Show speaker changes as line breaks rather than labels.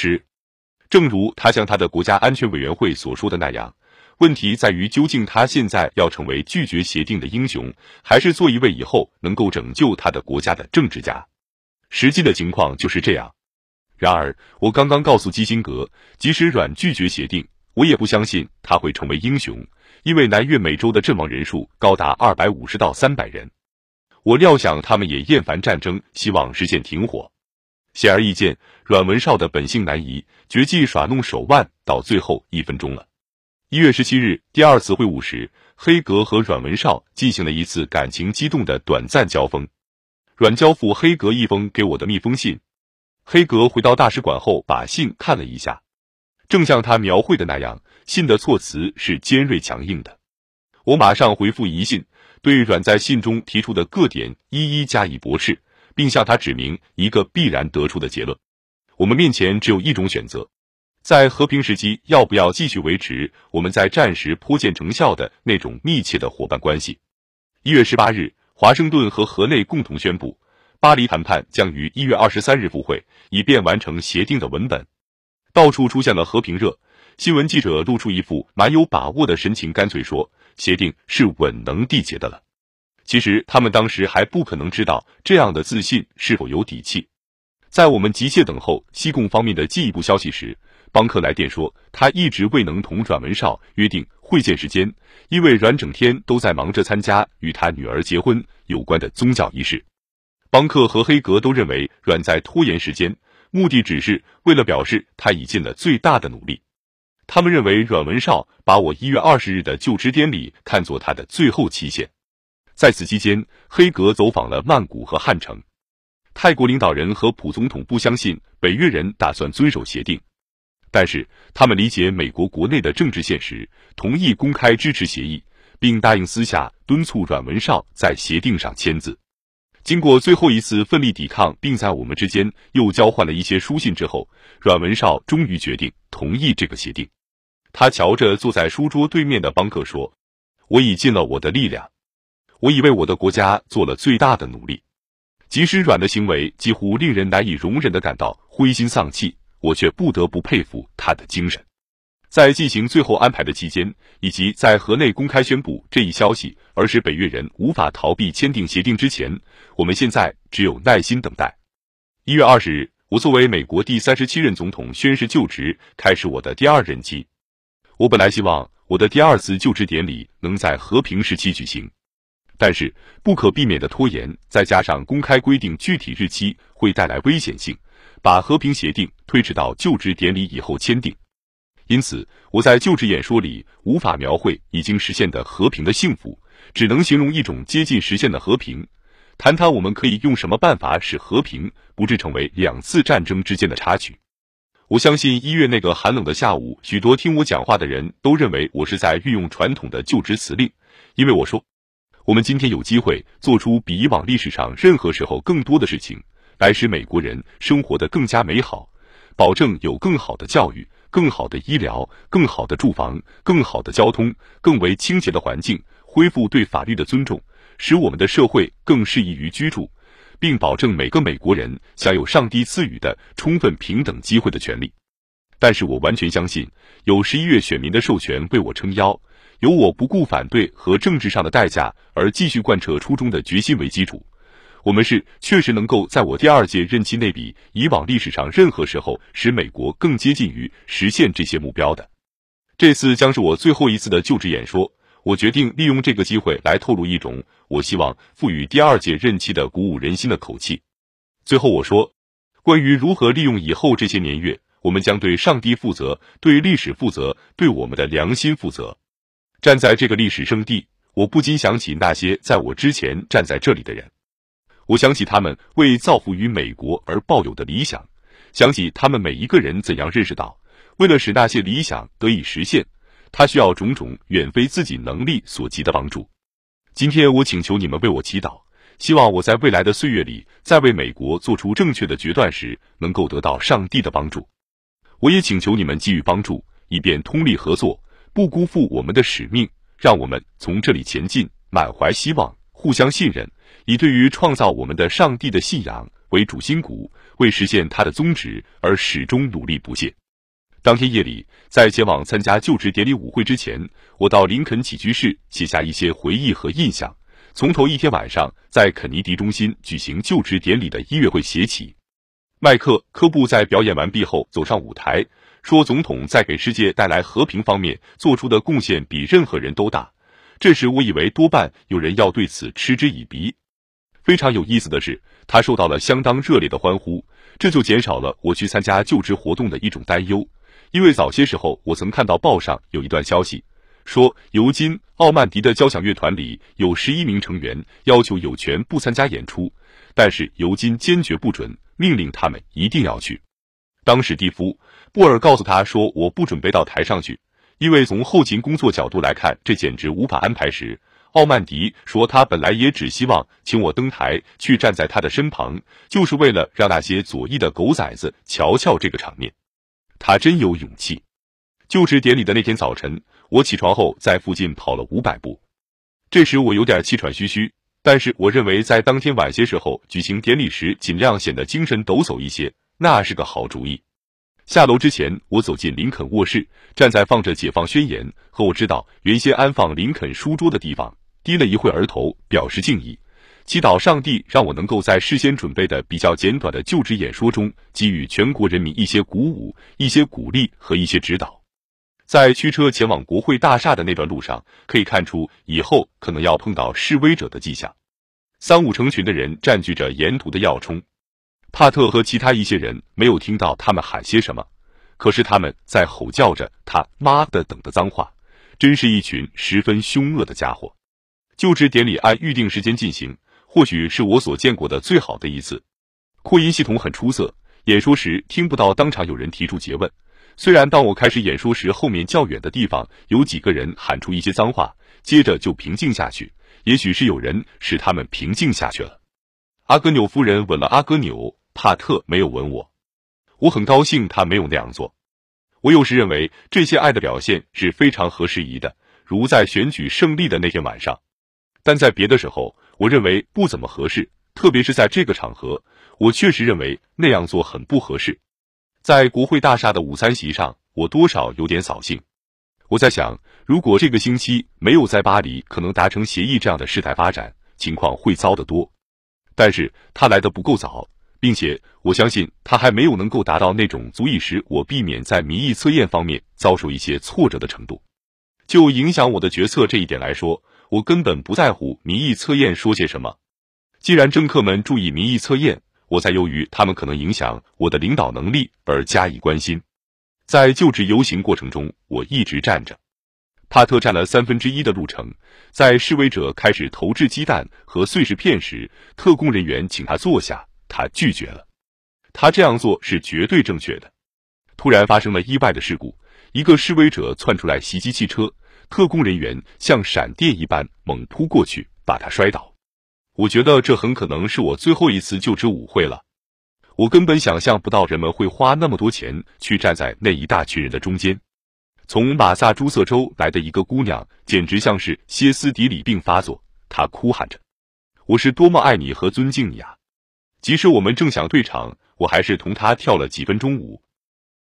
是，正如他向他的国家安全委员会所说的那样，问题在于究竟他现在要成为拒绝协定的英雄，还是做一位以后能够拯救他的国家的政治家。实际的情况就是这样。然而，我刚刚告诉基辛格，即使软拒绝协定，我也不相信他会成为英雄，因为南越美洲的阵亡人数高达二百五十到三百人。我料想他们也厌烦战争，希望实现停火。显而易见，阮文绍的本性难移，绝技耍弄手腕到最后一分钟了。一月十七日，第二次会晤时，黑格和阮文绍进行了一次感情激动的短暂交锋。阮交付黑格一封给我的密封信。黑格回到大使馆后，把信看了一下，正像他描绘的那样，信的措辞是尖锐强硬的。我马上回复疑信，对阮在信中提出的各点一一加以驳斥，并向他指明一个必然得出的结论：我们面前只有一种选择，在和平时期，要不要继续维持我们在战时颇见成效的那种密切的伙伴关系？一月十八日，华盛顿和河内共同宣布。巴黎谈判将于一月二十三日复会，以便完成协定的文本。到处出现了和平热，新闻记者露出一副蛮有把握的神情，干脆说协定是稳能缔结的了。其实他们当时还不可能知道这样的自信是否有底气。在我们急切等候西贡方面的进一步消息时，邦克来电说他一直未能同阮文绍约定会见时间，因为阮整天都在忙着参加与他女儿结婚有关的宗教仪式。邦克和黑格都认为阮在拖延时间，目的只是为了表示他已尽了最大的努力。他们认为阮文绍把我一月二十日的就职典礼看作他的最后期限。在此期间，黑格走访了曼谷和汉城。泰国领导人和普总统不相信北越人打算遵守协定，但是他们理解美国国内的政治现实，同意公开支持协议，并答应私下敦促阮文绍在协定上签字。经过最后一次奋力抵抗，并在我们之间又交换了一些书信之后，阮文绍终于决定同意这个协定。他瞧着坐在书桌对面的邦克说：“我已尽了我的力量，我已为我的国家做了最大的努力。即使阮的行为几乎令人难以容忍的感到灰心丧气，我却不得不佩服他的精神。”在进行最后安排的期间，以及在河内公开宣布这一消息，而使北越人无法逃避签订协定之前，我们现在只有耐心等待。一月二十日，我作为美国第三十七任总统宣誓就职，开始我的第二任期。我本来希望我的第二次就职典礼能在和平时期举行，但是不可避免的拖延，再加上公开规定具体日期会带来危险性，把和平协定推迟到就职典礼以后签订。因此，我在就职演说里无法描绘已经实现的和平的幸福，只能形容一种接近实现的和平。谈谈我们可以用什么办法使和平不致成为两次战争之间的插曲。我相信一月那个寒冷的下午，许多听我讲话的人都认为我是在运用传统的就职辞令，因为我说，我们今天有机会做出比以往历史上任何时候更多的事情，来使美国人生活得更加美好，保证有更好的教育。更好的医疗，更好的住房，更好的交通，更为清洁的环境，恢复对法律的尊重，使我们的社会更适宜于居住，并保证每个美国人享有上帝赐予的充分平等机会的权利。但是我完全相信，有十一月选民的授权为我撑腰，由我不顾反对和政治上的代价而继续贯彻初衷的决心为基础。我们是确实能够在我第二届任期内比以往历史上任何时候使美国更接近于实现这些目标的。这次将是我最后一次的就职演说，我决定利用这个机会来透露一种我希望赋予第二届任期的鼓舞人心的口气。最后我说，关于如何利用以后这些年月，我们将对上帝负责，对历史负责，对我们的良心负责。站在这个历史圣地，我不禁想起那些在我之前站在这里的人。我想起他们为造福于美国而抱有的理想，想起他们每一个人怎样认识到，为了使那些理想得以实现，他需要种种远非自己能力所及的帮助。今天我请求你们为我祈祷，希望我在未来的岁月里，在为美国做出正确的决断时，能够得到上帝的帮助。我也请求你们给予帮助，以便通力合作，不辜负我们的使命，让我们从这里前进，满怀希望，互相信任。以对于创造我们的上帝的信仰为主心骨，为实现他的宗旨而始终努力不懈。当天夜里，在前往参加就职典礼舞会之前，我到林肯起居室写下一些回忆和印象，从头一天晚上在肯尼迪中心举行就职典礼的音乐会写起。麦克科布在表演完毕后走上舞台，说：“总统在给世界带来和平方面做出的贡献比任何人都大。”这时，我以为多半有人要对此嗤之以鼻。非常有意思的是，他受到了相当热烈的欢呼，这就减少了我去参加就职活动的一种担忧。因为早些时候，我曾看到报上有一段消息，说尤金·奥曼迪的交响乐团里有十一名成员要求有权不参加演出，但是尤金坚决不准，命令他们一定要去。当史蒂夫·布尔告诉他说：“我不准备到台上去，因为从后勤工作角度来看，这简直无法安排。”时，奥曼迪说：“他本来也只希望请我登台去站在他的身旁，就是为了让那些左翼的狗崽子瞧瞧这个场面。”他真有勇气。就职典礼的那天早晨，我起床后在附近跑了五百步。这时我有点气喘吁吁，但是我认为在当天晚些时候举行典礼时，尽量显得精神抖擞一些，那是个好主意。下楼之前，我走进林肯卧室，站在放着《解放宣言》和我知道原先安放林肯书桌的地方，低了一会儿头，表示敬意。祈祷上帝让我能够在事先准备的比较简短的就职演说中，给予全国人民一些鼓舞、一些鼓励和一些指导。在驱车前往国会大厦的那段路上，可以看出以后可能要碰到示威者的迹象。三五成群的人占据着沿途的要冲。帕特和其他一些人没有听到他们喊些什么，可是他们在吼叫着“他妈的”等的脏话，真是一群十分凶恶的家伙。就职典礼按预定时间进行。或许是我所见过的最好的一次，扩音系统很出色。演说时听不到当场有人提出诘问，虽然当我开始演说时，后面较远的地方有几个人喊出一些脏话，接着就平静下去。也许是有人使他们平静下去了。阿格纽夫人吻了阿格纽，帕特没有吻我，我很高兴他没有那样做。我有时认为这些爱的表现是非常合时宜的，如在选举胜利的那天晚上，但在别的时候。我认为不怎么合适，特别是在这个场合，我确实认为那样做很不合适。在国会大厦的午餐席上，我多少有点扫兴。我在想，如果这个星期没有在巴黎可能达成协议这样的事态发展，情况会糟得多。但是他来的不够早，并且我相信他还没有能够达到那种足以使我避免在民意测验方面遭受一些挫折的程度。就影响我的决策这一点来说。我根本不在乎民意测验说些什么。既然政客们注意民意测验，我才由于他们可能影响我的领导能力而加以关心。在就职游行过程中，我一直站着。帕特站了三分之一的路程。在示威者开始投掷鸡蛋和碎石片时，特工人员请他坐下，他拒绝了。他这样做是绝对正确的。突然发生了意外的事故，一个示威者窜出来袭击汽车。特工人员像闪电一般猛扑过去，把他摔倒。我觉得这很可能是我最后一次就职舞会了。我根本想象不到人们会花那么多钱去站在那一大群人的中间。从马萨诸塞州来的一个姑娘，简直像是歇斯底里病发作。她哭喊着：“我是多么爱你和尊敬你啊！”即使我们正想退场，我还是同他跳了几分钟舞。